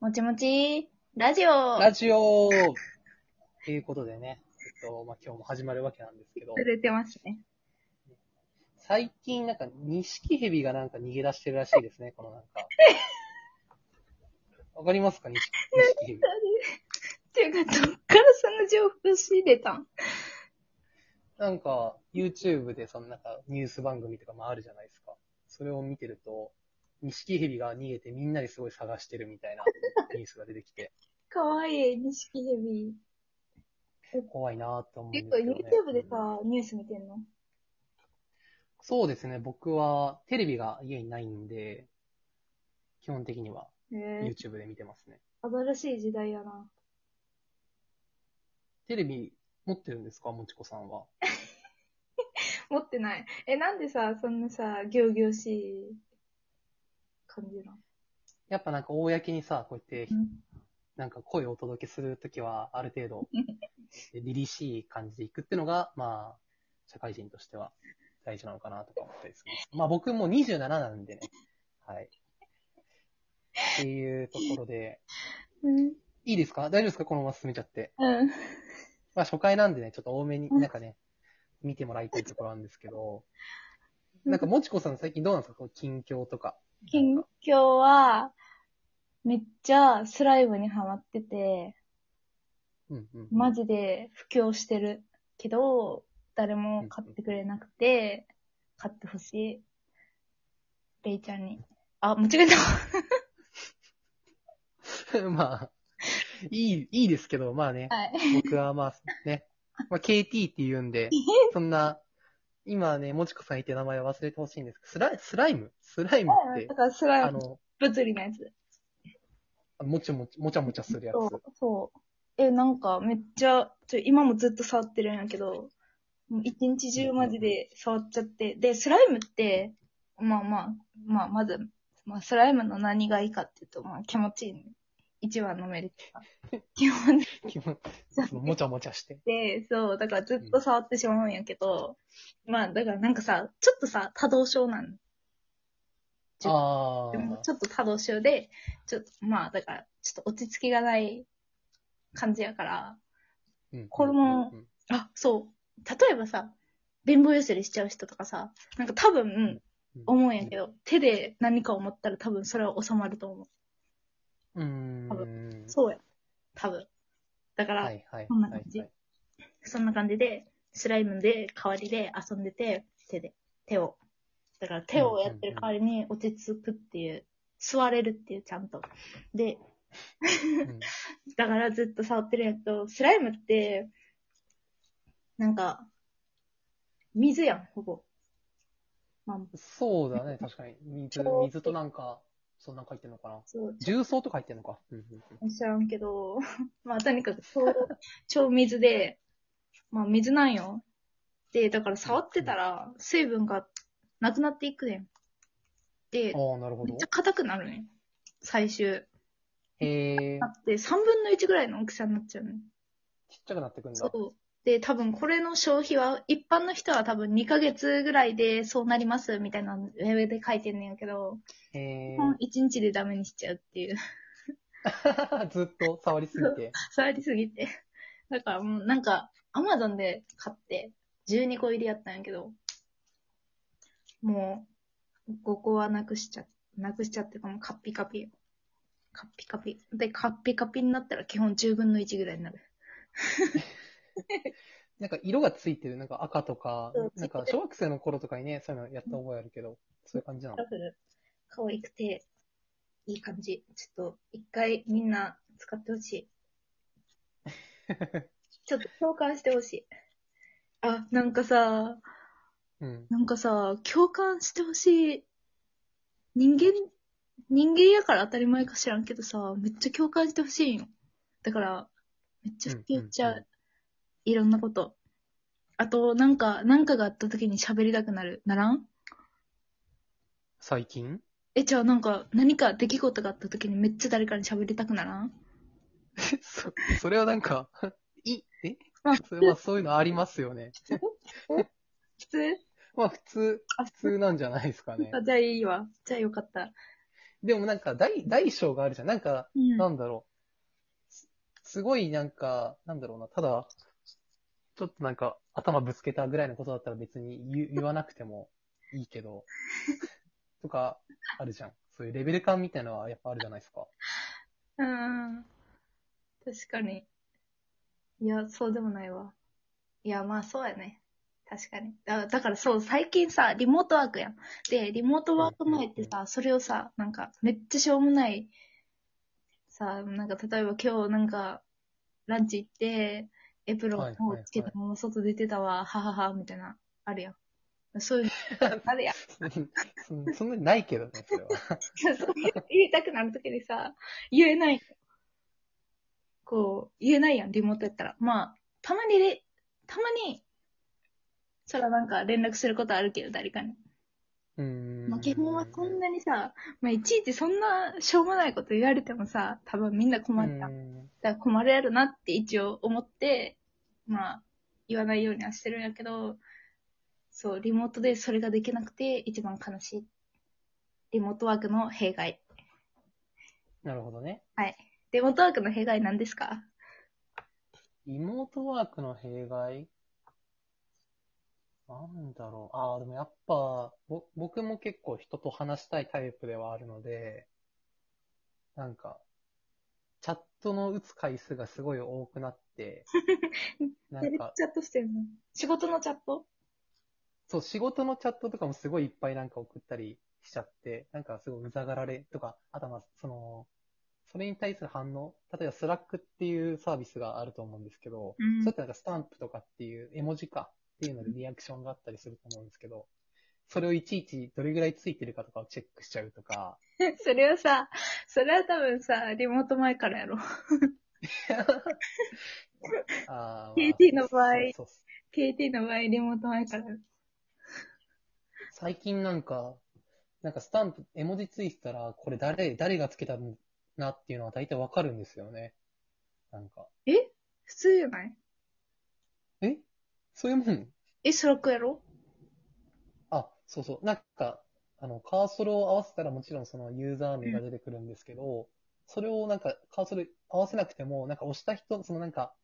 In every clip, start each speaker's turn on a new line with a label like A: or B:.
A: もちもち、ラジオ
B: ラジオということでね、えっと、まあ、今日も始まるわけなんですけど、
A: 触れてますね。
B: 最近なんか、錦蛇がなんか逃げ出してるらしいですね、このなんか。わかりますか？錦錦蛇。
A: っていうか、どっからその情報仕入れたん？
B: なんか、YouTube でそのなんか、ニュース番組とかもあるじゃないですか。それを見てると、錦蛇が逃げてみんなですごい探してるみたいな ニュースが出てきて、
A: かわいい、錦蛇。
B: 怖いなと思うんで
A: 結構
B: すけど、ね。
A: YouTube でさ、ニュース見てんの？
B: そうですね、僕はテレビが家にないんで、基本的には YouTube で見てますね。
A: 新しい時代やな。
B: テレビ持ってるんですか？もちこさんは。
A: 持ってない。え、なんでさ、そんなさ、行々しい感じなの
B: やっぱなんか公にさ、こうやって
A: うん、
B: なんか声をお届けするときは、ある程度、凛々しい感じでいくってのが、まあ、社会人としては大事なのかなとか思ったりする。まあ僕も27なんでね。はい。っていうところで、
A: うん。
B: いいですか？大丈夫ですか？このまま進めちゃって。
A: うん。
B: まあ初回なんでね、ちょっと多めになんかね、見てもらいたいところなんですけど、なんかもちこさん最近どうなんですか？こう近況とか。
A: 近況は、めっちゃスライムにハマってて、
B: うんうん。
A: マジで布教してるけど、誰も買ってくれなくて、買ってほしい。レイちゃんに。あ、間違えた。
B: まあ、いい、いいですけど、まあね、
A: はい。
B: 僕はまあね、まあ KT って言うんで、そんな、今ね、もちこさん言って名前忘れてほしいんですけど、スライスライム？スライムって
A: だ、からスライム、
B: あの、
A: 物理のやつ。
B: もちもち、もちゃもちゃするやつ。
A: そう、そう。え、なんかめっちゃ、ちょ今もずっと触ってるんやけど、もう一日中マジで触っちゃって。で、スライムって、まあまあ、まあまず、まあスライムの何がいいかっていうと、まあ気持ちいい、ね。一番のメリットが。基本
B: 基本そのもちゃもちゃして。
A: で、そう、だからずっと触ってしまうんやけど、まあだからなんかさ、ちょっとさ、多動症なの。ちょ
B: あ
A: でも
B: あ。
A: ちょっと多動症で、ちょっと、まあだから、ちょっと落ち着きがない感じやから、
B: うん
A: これも、
B: うん
A: あ、そう。例えばさ、貧乏ゆすりしちゃう人とかさ、なんか多分、
B: うん
A: 思うんやけど、手で何かを持ったら多分それは収まると思う。
B: うーん。
A: 多分そうや。多分。だから、
B: はいはい。
A: こんな感じ
B: はい
A: そんな感じで、スライムで代わりで遊んでて、手で、手を。だから手をやってる代わりに落ち着くっていう、座れるっていう、ちゃんと。で、
B: うん
A: だからずっと触ってるんやけど、スライムって、なんか、水やん、ほぼ。まあ、
B: そうだね、確かに。水、
A: 超
B: 水となんか、そんなん書いてんのかな？
A: そう、
B: 重曹とか入ってんのか？うんうんうん
A: 知らんけど、まあとにかく超、超水で、まあ水なんよ。で、だから触ってたら水分がなくなっていくねん。で、
B: ああ、なるほど
A: めっちゃ。硬くなるねん。最終。
B: へえ
A: な、って3分の1ぐらいの大きさになっちゃうねん。
B: ちっちゃくなってくんだ。
A: そう。で、多分これの消費は、一般の人は多分2ヶ月ぐらいでそうなりますみたいなウェブで書いてんねんけど、
B: へえ
A: 基本1日でダメにしちゃうっていう。
B: ずっと触りすぎて。
A: 触りすぎて。だからもうなんか、アマゾンで買って、12個入りやったんやけど、もう、5個はなくしちゃ、なくしちゃってかもうカッピカピよ。カッピカピ。で、カッピカピになったら基本10分の1ぐらいになる。
B: なんか色がついてる、なんか赤とかなんか小学生の頃とかにね、そういうのやった覚えあるけど、そういう感じなの？
A: カ。ラフル。可愛くて、いい感じ。ちょっと、一回みんな使ってほしい。ちょっと共感してほしい。あ、なんかさ、
B: うん。
A: なんかさ、共感してほしい。人間、人間やから当たり前か知らんけどさ、めっちゃ共感してほしいんよ。だから、めっちゃ吹き寄っちゃう。
B: うんうんうん
A: いろんなこと。あと、なんか、なんかがあった時に喋りたくなる。ならん？
B: 最近？
A: え、じゃあなんか、何か出来事があった時にめっちゃ誰かに喋りたくならん？
B: そ、それはなんか、い、え？
A: まあ
B: それまあそういうのありますよね。
A: 普通？
B: まあ普通、
A: あ、
B: 普通なんじゃないですかね。
A: あじゃあいいわ。じゃあよかった。
B: でもなんか大、大小があるじゃん。なんか、
A: うん
B: なんだろう。すすごいなんか、なんだろうな。ただ、ちょっとなんか頭ぶつけたぐらいのことだったら別に言 言わなくてもいいけど、とか、あるじゃん。そういうレベル感みたいなのはやっぱあるじゃないですか。
A: うん。確かに。いや、そうでもないわ。いや、まあそうやね。確かに。だだからそう、最近さ、リモートワークやん。で、リモートワーク前ってさ、それをさ、なんか、めっちゃしょうもない、さ、なんか、例えば今日なんか、ランチ行って、エプロンをつけたまま外出てたわ、ははは、みたいな、あるやん。そういうの、あるやん。
B: そんそんなにないけどね、それは。
A: そう言いたくなるときにさ、言えない。こう、言えないやん、リモートやったら。まあ、たまにで、たまに、そらなんか連絡することあるけど、誰かに。
B: うーん。
A: まあ、基本はそんなにさ、まあ、いちいちそんなしょうもないこと言われてもさ、多分みんな困るやん。
B: うん
A: だから困るやろなって一応思って、まあ、言わないようにはしてるんやけど、そう、リモートでそれができなくて一番悲しい。リモートワークの弊害。
B: なるほどね。
A: リモートワークの弊害なんですか？
B: リモートワークの弊害？なんだろう。ああ、でもやっぱ、ぼ、僕も結構人と話したいタイプではあるので、なんか、チャットの打つ回数がすごい多くなって、なんか、
A: チャットしてるの？仕事のチャット？
B: そう、仕事のチャットとかもすごいいっぱいなんか送ったりしちゃって、なんかすごいうざがられとか、あとはまあ、その、それに対する反応、例えばスラックっていうサービスがあると思うんですけど、
A: うん。
B: そうやってなんかスタンプとかっていう絵文字かっていうのでリアクションがあったりすると思うんですけど、それをいちいちどれぐらいついてるかとかをチェックしちゃうとか、
A: それはさ、それは多分さ、リモート前からやろ。
B: あ
A: KT の場合
B: そうそうっす
A: KT の場合、リモート前から。
B: 最近なんか、なんかスタンプ、絵文字ついてたら、これ誰、誰がつけたのなっていうのは大体わかるんですよね。なんか。
A: え？普通じゃない？
B: え？そういうもん？
A: え、スラックやろ？
B: あ、そうそう。なんか、あの、カーソルを合わせたらもちろんそのユーザー名が出てくるんですけど、それをなんかカーソル合わせなくても、なんか押した人、そのなんか、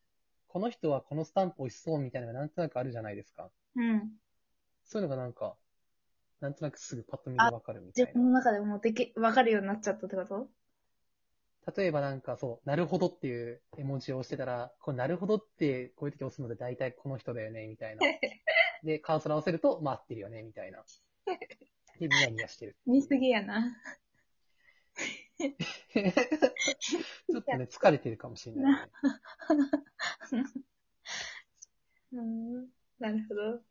B: この人はこのスタンプ押しそうみたいなのがなんとなくあるじゃないですか。
A: うん。
B: そういうのがなんか、なんとなくすぐパッと見でわかるみたい
A: 自分の中でもうでき、わかるようになっちゃったってこと？
B: な。例えばなんかそう、なるほどっていう絵文字を押してたら、これなるほどってこういう時押すので大体この人だよね、みたいな。で、カーソル合わせると、まあ合ってるよね、みたいな。で、ニヤニヤしてる。
A: 見すぎやな。
B: ちょっとね、疲れてるかもしれない、ね。
A: うん。なるほど。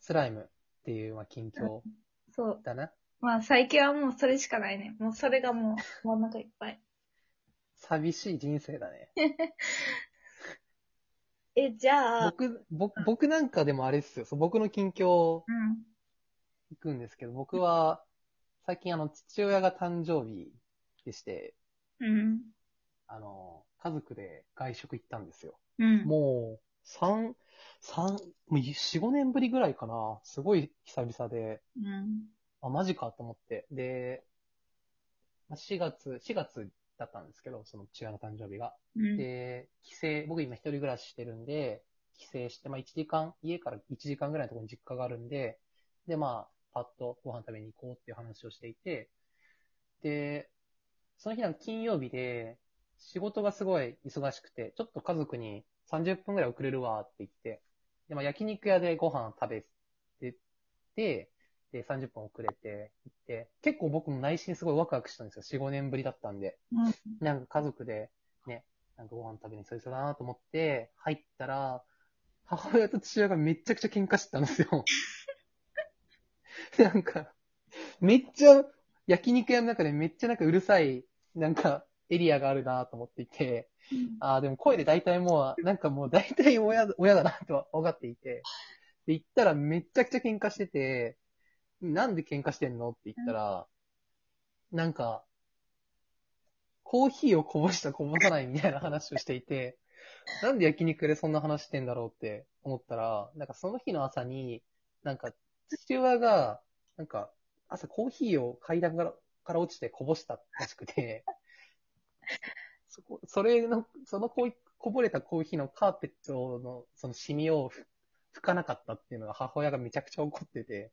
B: スライムっていう、まあ、近況
A: そう。
B: だな。
A: まあ最近はもうそれしかないね。もうそれがもう、真ん中いっぱい。
B: 寂しい人生だね。
A: え、じゃあ、
B: 僕、僕、僕なんかでもあれですよ。そう僕の近況
A: うん。
B: 行くんですけど、僕は、最近あの、父親が誕生日でして、
A: うん。
B: あの、家族で外食行ったんですよ。
A: うん。
B: もう、三、三、もう四五年ぶりぐらいかな。すごい久々で、
A: うん。
B: あ、マジかと思って。で、まあ4月、4月だったんですけど、その父親の誕生日が。
A: うん。
B: で、帰省、僕今一人暮らししてるんで、帰省して、まあ1時間、家から1時間ぐらいのところに実家があるんで、で、まあ、パッとご飯食べに行こうっていう話をしていて、で、その日なんか金曜日で、仕事がすごい忙しくて、ちょっと家族に30分ぐらい遅れるわって言って、で、まあ焼肉屋でご飯食べてて、で、30分遅れて行って、結構僕も内心すごいワクワクしたんですよ。4、5年ぶりだったんで。
A: うん。
B: なんか家族でね、なんかご飯食べにそうそうだなと思って、入ったら、母親と父親がめっちゃくちゃ喧嘩してたんですよ。なんか、めっちゃ、焼肉屋の中でめっちゃなんかうるさい、なんか、エリアがあるなと思っていて、ああ、でも声で大体もう、なんかもう大体親だ、親だなとは分かっていて、で、行ったらめっちゃくちゃ喧嘩してて、なんで喧嘩してんの？って言ったら、なんか、コーヒーをこぼしたこぼさないみたいな話をしていて、なんで焼肉でそんな話してんだろう？って思ったら、なんかその日の朝に、なんか父親が、なんか朝コーヒーを階段から、から落ちてこぼしたらしくて、そこ、それの、そのこいこぼれたコーヒーのカーペットのそのシミをふ拭かなかったっていうのが母親がめちゃくちゃ怒ってて、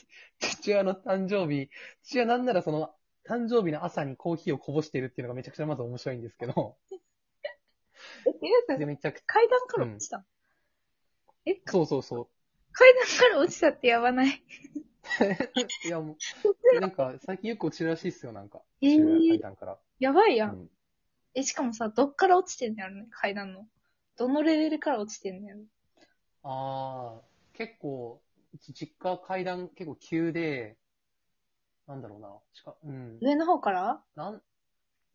B: 父親の誕生日、父親なんならその誕生日の朝にコーヒーをこぼしてるっていうのがめちゃくちゃまず面白いんですけど、
A: え、ていうか
B: で、めちゃくちゃ、
A: 階段から落ちた、え、
B: そうそうそう。
A: 階段から落ちたってやばない？
B: いやもう、なんか最近よく落ちるらしいっすよ、なんか。
A: えー
B: 階段から。
A: やばいや。
B: うんん。
A: え、しかもさ、どっから落ちてんのやろね、階段の。どのレベルから落ちてんのやろ。
B: ああ、結構、実家階段結構急で、なんだろうな。しか、うん。
A: 上の方から？
B: なん、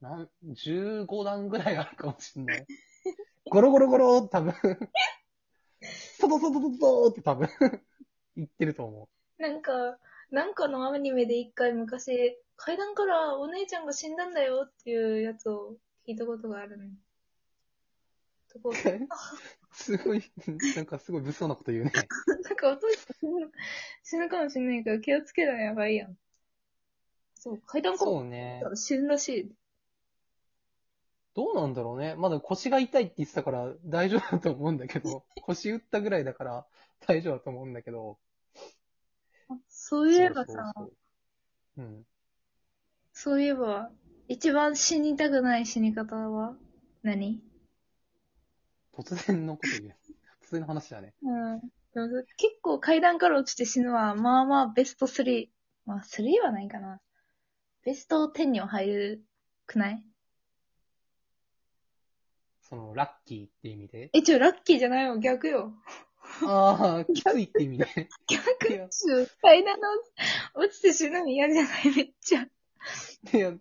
B: なん、15段ぐらいあるかもしんない。ゴロゴロゴロって多分、トトトトトトって多分、言ってると思
A: なんか、なんかのアニメで一回昔、階段からお姉ちゃんが死んだんだよっていうやつを聞いたことがあるね。とこ
B: う。すごい、なんかすごい物騒なこと言うね。
A: なんかお父さん死ぬ死ぬかもしれないから気をつけたらやばいやん。そう、階段から
B: そうね。
A: 死ぬらしい。
B: どうなんだろうね。まだ腰が痛いって言ってたから大丈夫だと思うんだけど、腰打ったぐらいだから大丈夫だと思うんだけど。
A: そういえばさ、
B: そうそううん。
A: そういえば、一番死にたくない死に方は何？
B: 突然のこと言う。突然の話だね。
A: うん。でも結構階段から落ちて死ぬは、まあまあベスト3。まあ3はないかな。ベスト10には入るくない？
B: その、ラッキーって意味で？
A: え、ちょ、ラッキーじゃないよ。逆よ。
B: ああ、きついって意味で。
A: 逆
B: いや
A: ちょ階段の落ちて死ぬの嫌じゃない？めっちゃ。
B: いや、